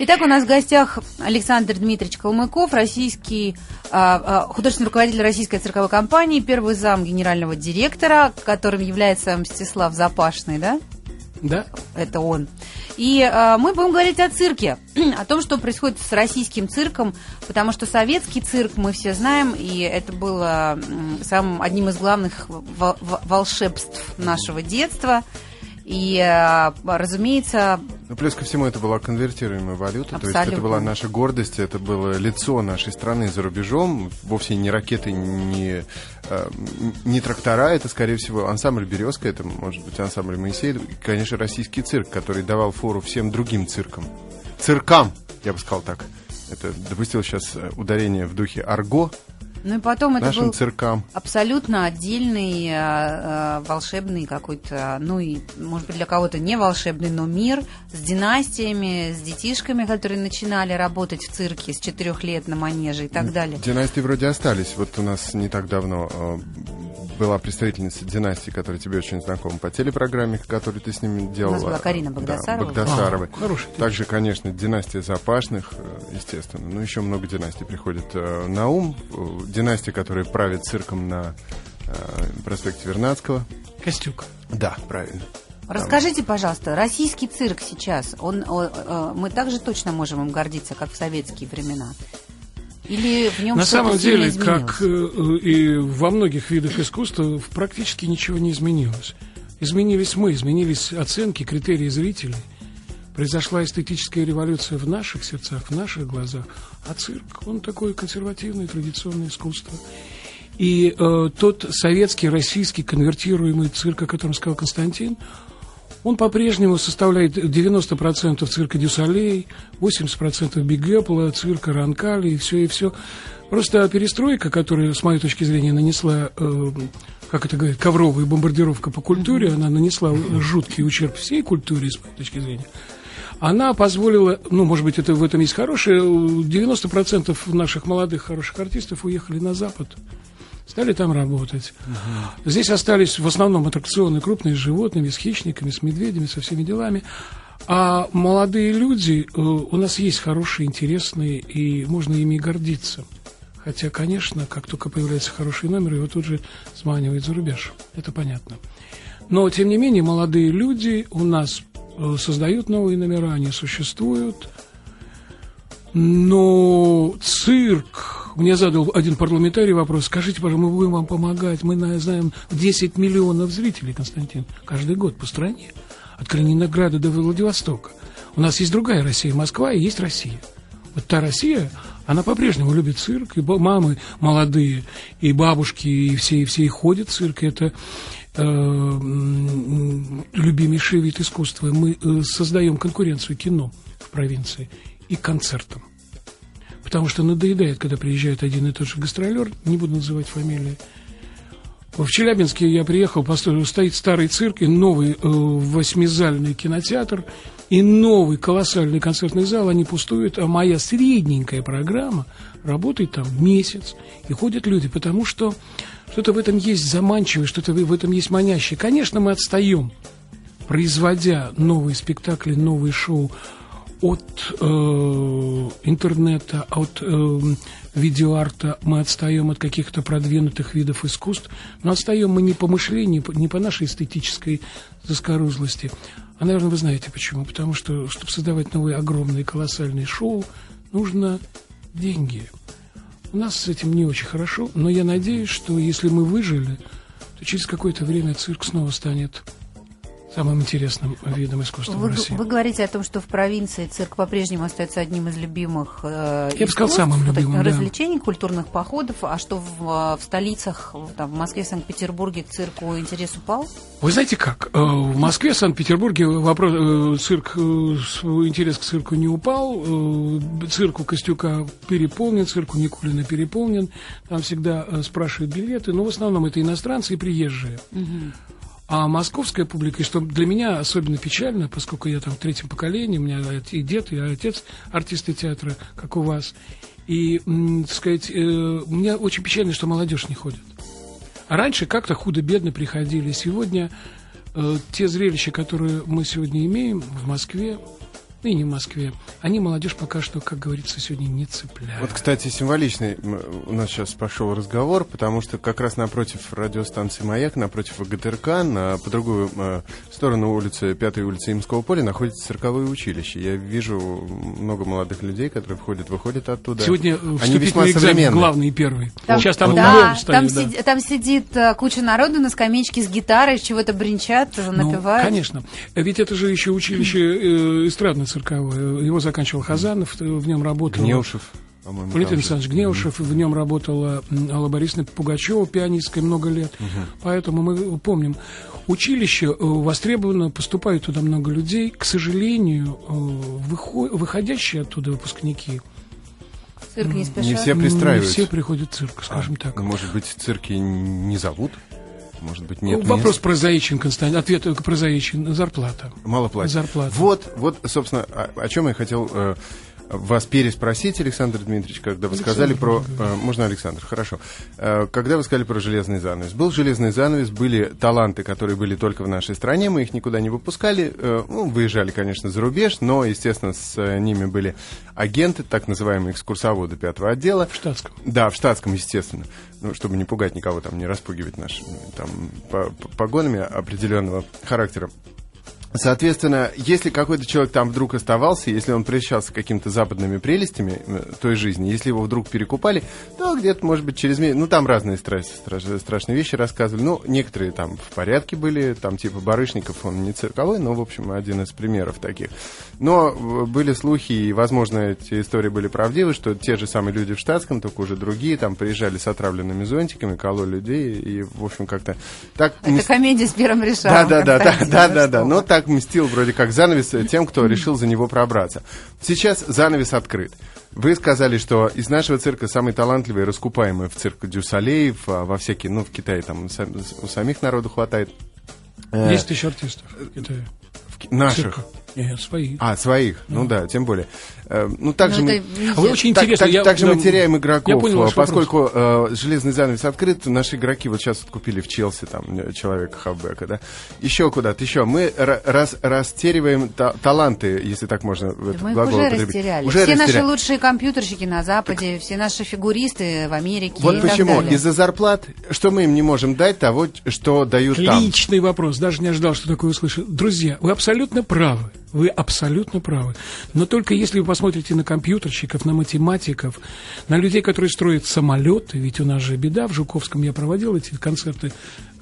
Итак, у нас в гостях Александр Дмитриевич Калмыков, российский а, а, художественный руководитель российской цирковой компании, первый зам генерального директора, которым является Мстислав Запашный, да? Да. Это он. И а, мы будем говорить о цирке, о том, что происходит с российским цирком, потому что советский цирк мы все знаем, и это было самым одним из главных волшебств нашего детства – и, э, разумеется... Ну, плюс ко всему, это была конвертируемая валюта, Абсолютно. то есть это была наша гордость, это было лицо нашей страны за рубежом, вовсе не ракеты, не, э, не трактора, это, скорее всего, ансамбль «Березка», это, может быть, ансамбль «Моисей», и, конечно, российский цирк, который давал фору всем другим циркам. Циркам, я бы сказал так. Это допустил сейчас э, ударение в духе «арго», ну и потом это нашим был циркам. абсолютно отдельный, э, э, волшебный какой-то, ну и, может быть, для кого-то не волшебный, но мир с династиями, с детишками, которые начинали работать в цирке с четырех лет на манеже и так далее. Династии вроде остались. Вот у нас не так давно э, была представительница династии, которая тебе очень знакома по телепрограмме, которую ты с ними делала. У нас была Карина Багдасарова. Да, Багдасарова. А, хороший. Также, конечно, династия Запашных, э, естественно. Ну, еще много династий приходит э, на ум. Династия, которая правит цирком на э, проспекте Вернадского. Костюк. Да, правильно. Расскажите, пожалуйста, российский цирк сейчас, он, он, мы также точно можем им гордиться, как в советские времена? Или в нем На самом деле, как э, и во многих видах искусства, практически ничего не изменилось. Изменились мы, изменились оценки, критерии зрителей. Произошла эстетическая революция в наших сердцах, в наших глазах. А цирк, он такое консервативное, традиционное искусство. И э, тот советский, российский конвертируемый цирк, о котором сказал Константин, он по-прежнему составляет 90% цирка Дюсалей, 80% Бигепла, цирка Ранкали и все, и все. Просто перестройка, которая, с моей точки зрения, нанесла, э, как это говорят, ковровая бомбардировка по культуре, она нанесла жуткий ущерб всей культуре, с моей точки зрения, она позволила, ну, может быть, это в этом есть хорошее, 90% наших молодых хороших артистов уехали на Запад стали там работать. Угу. Здесь остались в основном аттракционы крупные с животными, с хищниками, с медведями, со всеми делами. А молодые люди, э, у нас есть хорошие, интересные, и можно ими гордиться. Хотя, конечно, как только появляется хороший номер, его тут же сманивает за рубеж. Это понятно. Но, тем не менее, молодые люди у нас э, создают новые номера, они существуют. Но цирк, мне задал один парламентарий вопрос, скажите, пожалуйста, мы будем вам помогать, мы знаем 10 миллионов зрителей, Константин, каждый год по стране, от Калининграда до Владивостока. У нас есть другая Россия, Москва, и есть Россия. Вот та Россия, она по-прежнему любит цирк, и мамы молодые, и бабушки, и все, и все и ходят в цирк, это э, любимейший вид искусства. Мы э, создаем конкуренцию кино в провинции и концертам потому что надоедает, когда приезжает один и тот же гастролер, не буду называть фамилии. В Челябинске я приехал, построил, стоит старый цирк и новый э, восьмизальный кинотеатр, и новый колоссальный концертный зал, они пустуют, а моя средненькая программа работает там месяц, и ходят люди, потому что что-то в этом есть заманчивое, что-то в этом есть манящее. Конечно, мы отстаем, производя новые спектакли, новые шоу, от э, интернета, от э, видеоарта мы отстаем от каких-то продвинутых видов искусств, но отстаем мы не по мышлению, не по нашей эстетической заскорузлости. А, наверное, вы знаете почему. Потому что, чтобы создавать новые огромные колоссальные шоу, нужно деньги. У нас с этим не очень хорошо, но я надеюсь, что если мы выжили, то через какое-то время цирк снова станет самым интересным видом искусства вы, в России. Вы говорите о том, что в провинции цирк по-прежнему остается одним из любимых э, Я бы сказал, самым любимым, развлечений, да. культурных походов, а что в, в столицах, там, в Москве, Санкт-Петербурге цирку интерес упал? Вы знаете как, э, в Москве, Санкт-Петербурге вопрос, э, цирк, э, интерес к цирку не упал, цирку Костюка переполнен, цирку Никулина переполнен, там всегда спрашивают билеты, но в основном это иностранцы и приезжие. Угу. А московская публика, и что для меня особенно печально, поскольку я там в третьем поколении, у меня и дед, и отец артисты театра, как у вас. И, так сказать, э, мне очень печально, что молодежь не ходит. А раньше как-то худо-бедно приходили. Сегодня э, те зрелища, которые мы сегодня имеем в Москве, ну и не в Москве, они молодежь пока что, как говорится, сегодня не цепляют. Вот, кстати, символичный у нас сейчас пошел разговор, потому что как раз напротив радиостанции «Маяк», напротив ВГТРК, на, по другую э, сторону улицы, пятой улицы Имского поля, находится цирковое училище. Я вижу много молодых людей, которые входят, выходят оттуда. Сегодня они весьма экзамен главный и первый. Там, сейчас там да, стоит, там, да. Сид, там сидит э, куча народу на скамеечке с гитарой, чего-то бренчат, ну, напевают. Ну, конечно. Ведь это же еще училище э, эстрадное цирковое. Его заканчивал Хазанов, в нем работал... Гнеушев. Валентин Александрович Гнеушев, в нем работала Алла Борисовна Пугачева, пианисткой, много лет. Угу. Поэтому мы помним, училище э, востребовано, поступает туда много людей. К сожалению, э, выход, выходящие оттуда выпускники Цирк не спешат. Не все пристраиваются. Не все приходят в цирк, скажем а, так. Может быть, цирки не зовут? Может быть, нет Вопрос мест? прозаичен, Константин. Ответ прозаичен. Зарплата. Мало платят. Зарплата. Вот, вот, собственно, о, о чем я хотел э, вас переспросить, Александр Дмитриевич, когда вы Александр, сказали про... Э, можно Александр, хорошо. Э, когда вы сказали про железный занавес. Был железный занавес, были таланты, которые были только в нашей стране, мы их никуда не выпускали. Э, ну, выезжали, конечно, за рубеж, но, естественно, с ними были агенты, так называемые экскурсоводы пятого отдела. В штатском. Да, в штатском, естественно. Ну, чтобы не пугать никого, там, не распугивать нашими там, погонами определенного характера. Соответственно, если какой-то человек там вдруг оставался, если он прельщался какими-то западными прелестями э, той жизни, если его вдруг перекупали, то где-то, может быть, через месяц... Ну, там разные страш... Страш... страшные вещи рассказывали. Ну, некоторые там в порядке были, там типа Барышников, он не цирковой, но, в общем, один из примеров таких. Но э, были слухи, и, возможно, эти истории были правдивы, что те же самые люди в штатском, только уже другие, там приезжали с отравленными зонтиками, кололи людей, и, в общем, как-то... Так... Это комедия с первым решалом. Да, да, да, да, да, да, но так мстил вроде как занавес тем, кто решил за него пробраться. Сейчас занавес открыт. Вы сказали, что из нашего цирка самый талантливый и раскупаемый в цирк Дюсалеев, а во всякие, ну, в Китае там у самих народу хватает. 10 тысяч артистов в Китае. В, наших? Цирка. Нет, своих. А, своих, ну, ну да, тем более. Э, ну, также мы... А вы очень интересно. Так, я, также да, мы теряем игроков, я понял поскольку э, железный занавес открыт, наши игроки вот сейчас купили в Челси там э, человека Хаббека, да, еще куда-то, еще. Мы рас, растериваем та, таланты, если так можно в этот мы глагол уже растеряли. Уже все растеряли. наши лучшие компьютерщики на Западе, так... все наши фигуристы в Америке Вот почему. Из-за зарплат, что мы им не можем дать того, что дают Личный там. Личный вопрос, даже не ожидал, что такое услышал. Друзья, вы абсолютно правы. Вы абсолютно правы. Но только если вы посмотрите на компьютерщиков, на математиков, на людей, которые строят самолеты, ведь у нас же беда, в Жуковском я проводил эти концерты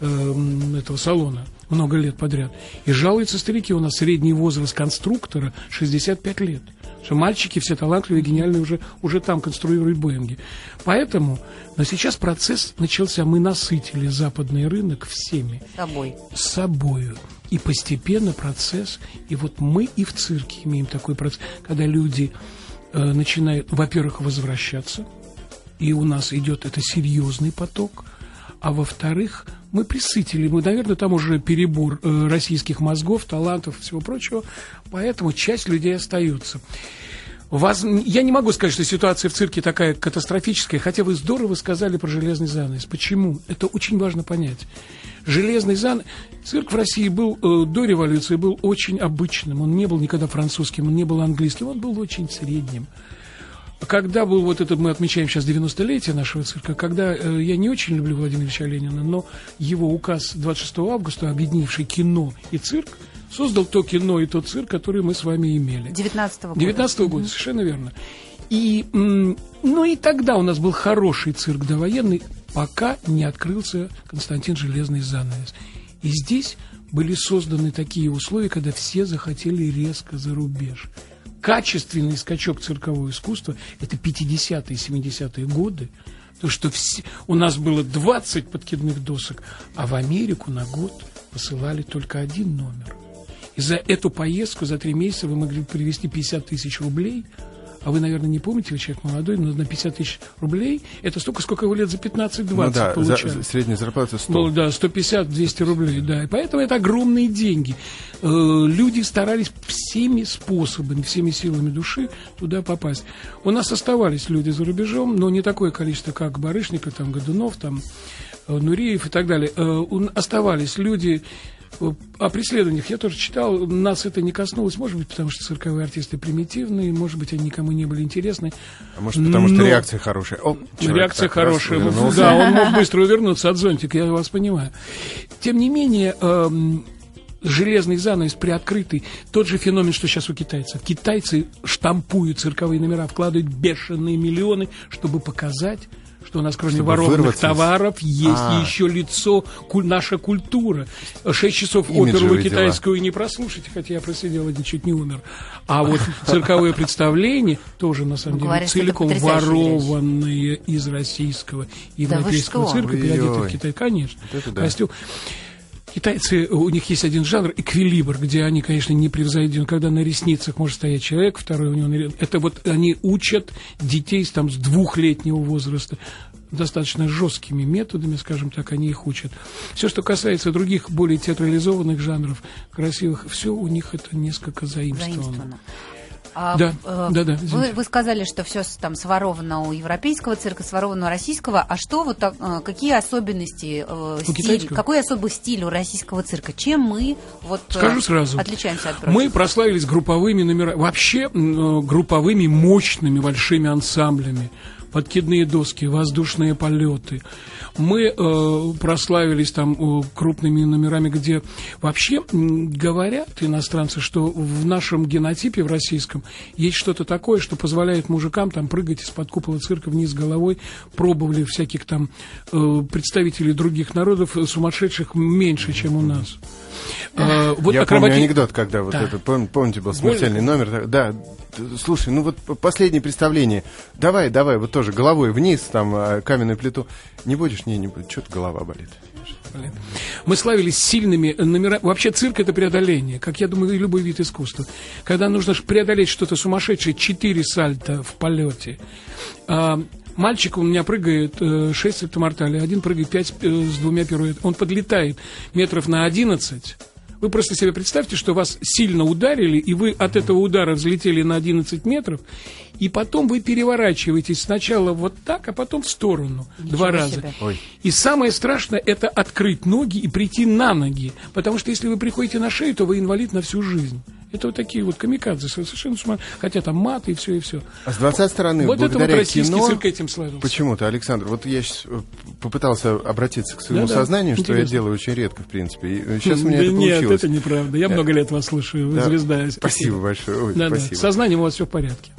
э, этого салона много лет подряд. И жалуются старики, у нас средний возраст конструктора 65 лет. Что мальчики все талантливые, гениальные уже, уже там конструируют Боинги. Поэтому, но сейчас процесс начался, мы насытили западный рынок всеми. С собой. Собою. И постепенно процесс, и вот мы и в цирке имеем такой процесс, когда люди э, начинают, во-первых, возвращаться, и у нас идет это серьезный поток, а во-вторых, мы присытили, мы, наверное, там уже перебор э, российских мозгов, талантов, всего прочего, поэтому часть людей остается. Вас, я не могу сказать, что ситуация в цирке такая катастрофическая, хотя вы здорово сказали про железный занавес. Почему? Это очень важно понять. Железный занавес... Цирк в России был э, до революции был очень обычным. Он не был никогда французским, он не был английским, он был очень средним. Когда был вот этот, мы отмечаем сейчас 90-летие нашего цирка, когда э, я не очень люблю Владимира Ильича Ленина, но его указ 26 августа, объединивший кино и цирк, создал то кино и тот цирк, который мы с вами имели. 19-го года. 19 -го года, угу. совершенно верно. И, ну и тогда у нас был хороший цирк довоенный, пока не открылся Константин Железный занавес. И здесь были созданы такие условия, когда все захотели резко за рубеж. Качественный скачок циркового искусства – это 50-е, 70-е годы, то, что все, у нас было 20 подкидных досок, а в Америку на год посылали только один номер – и за эту поездку за три месяца вы могли привезти 50 тысяч рублей, а вы, наверное, не помните, вы человек молодой, но на 50 тысяч рублей это столько, сколько вы лет за 15-20 ну, да, получали. За, средняя зарплата 100. Ну, да, 150-200 рублей, да. И поэтому это огромные деньги. Э, люди старались всеми способами, всеми силами души туда попасть. У нас оставались люди за рубежом, но не такое количество, как Барышников, там, Годунов, там, э, Нуриев и так далее. Э, оставались люди о преследованиях я тоже читал, нас это не коснулось, может быть, потому что цирковые артисты примитивные, может быть, они никому не были интересны. А может, потому что реакция хорошая. О, реакция хорошая. Да, он мог быстро увернуться от зонтика, я вас понимаю. Тем не менее, эм, железный занавес приоткрытый. Тот же феномен, что сейчас у китайцев. Китайцы штампуют цирковые номера, вкладывают бешеные миллионы, чтобы показать что у нас кроме Чтобы ворованных товаров есть а. еще лицо, куль, наша культура. Шесть часов оперу китайскую не прослушать, хотя я просидел один чуть не умер. А вот цирковое представление тоже, на самом деле, целиком ворованные из российского и европейского цирка, переодетые в Китай. Конечно. Костюм. Китайцы, у них есть один жанр, эквилибр, где они, конечно, не превзойдены. Когда на ресницах может стоять человек, второй у него... Это вот они учат детей там, с двухлетнего возраста достаточно жесткими методами, скажем так, они их учат. Все, что касается других более театрализованных жанров, красивых, все у них это несколько заимствовано. заимствовано. А, да, э, да, да. Вы, вы сказали, что все там своровано у европейского цирка, своровано у российского. А что вот э, какие особенности э, стиль, какой особый стиль у российского цирка? Чем мы вот э, Скажу сразу. отличаемся от прочих? Мы прославились групповыми номерами, вообще э, групповыми мощными большими ансамблями подкидные доски, воздушные полеты. Мы э, прославились там э, крупными номерами, где вообще говорят иностранцы, что в нашем генотипе, в российском, есть что-то такое, что позволяет мужикам там прыгать из-под купола цирка вниз головой. Пробовали всяких там э, представителей других народов, э, сумасшедших меньше, чем у нас. А, вот Я акробати... помню анекдот, когда вот да. это, помните, был смертельный Больно. номер. Да, слушай, ну вот последнее представление. Давай, давай, вот тоже головой вниз, там, а, каменную плиту. Не будешь? Не, не будешь. Что-то голова болит. Мы славились сильными номерами. Вообще цирк это преодоление, как я думаю, и любой вид искусства. Когда нужно преодолеть что-то сумасшедшее, четыре сальта в полете. А, мальчик у меня прыгает э, 6 сальтомортали, один прыгает 5 э, с двумя пируэтами. Он подлетает метров на 11 вы просто себе представьте, что вас сильно ударили, и вы от этого удара взлетели на 11 метров, и потом вы переворачиваетесь сначала вот так, а потом в сторону Ничего два раза. Ой. И самое страшное это открыть ноги и прийти на ноги, потому что если вы приходите на шею, то вы инвалид на всю жизнь. Это вот такие вот камикадзе, совершенно сумасшедшие, хотя там мат и все, и все. А с 20 стороны, вот благодаря это вот российский кино, цирк этим славился. Почему-то, Александр, вот я сейчас э, попытался обратиться к своему да, сознанию, да, что интересно. я делаю очень редко, в принципе. И сейчас у меня да это нет, получилось. это неправда. Я много лет вас слушаю, вы да. звезда. Спасибо большое. Ой, да, спасибо. Да. Сознанием у вас все в порядке.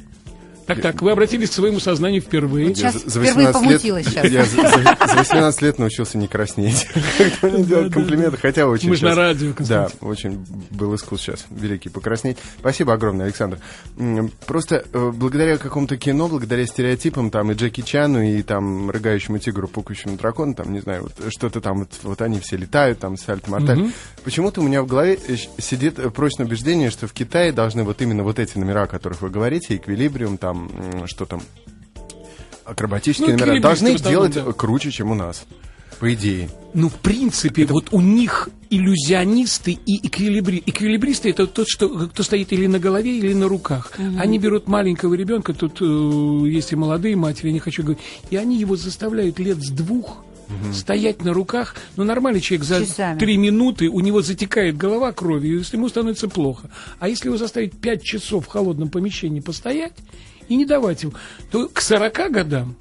Так, так, вы обратились к своему сознанию впервые. Вот сейчас за впервые помутилось лет, сейчас. Я за, за, за 18 лет научился не краснеть. Когда делать комплименты, хотя очень Мы же на радио, Да, очень был искус сейчас великий покраснеть. Спасибо огромное, Александр. Просто э, благодаря какому-то кино, благодаря стереотипам, там, и Джеки Чану, и там, рыгающему тигру, пукающему дракону, там, не знаю, вот что-то там, вот, вот они все летают, там, сальто морталь. Угу. Почему-то у меня в голове э, сидит прочное убеждение, что в Китае должны вот именно вот эти номера, о которых вы говорите, эквилибриум, там, что там, акробатические ну, номера, должны делать да. круче, чем у нас. По идее. Ну, в принципе, это... вот у них иллюзионисты и эквилибри... эквилибристы это тот, что, кто стоит или на голове, или на руках. Угу. Они берут маленького ребенка, тут э, есть и молодые матери, я не хочу говорить, и они его заставляют лет с двух угу. стоять на руках. Ну, нормальный человек за Часами. три минуты, у него затекает голова кровью, и ему становится плохо. А если его заставить пять часов в холодном помещении постоять, и не давать ему, то к 40 годам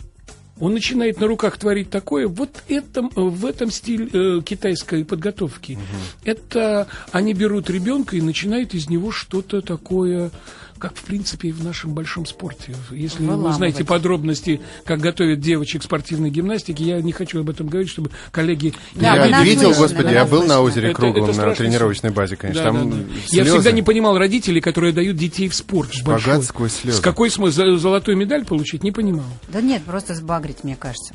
он начинает на руках творить такое, вот это, в этом стиль э, китайской подготовки. Угу. Это они берут ребенка и начинают из него что-то такое как, в принципе, и в нашем большом спорте. Если Выламывать. вы знаете подробности, как готовят девочек спортивной гимнастики, я не хочу об этом говорить, чтобы коллеги... Да, я видел, слышно, господи, я был на озере Круглом это, это на тренировочной базе, конечно. Да, там да, да. Я всегда не понимал родителей, которые дают детей в спорт. Шпагат сквозь слезы. С какой смысл? Золотую медаль получить? Не понимал. Да нет, просто сбагрить, мне кажется.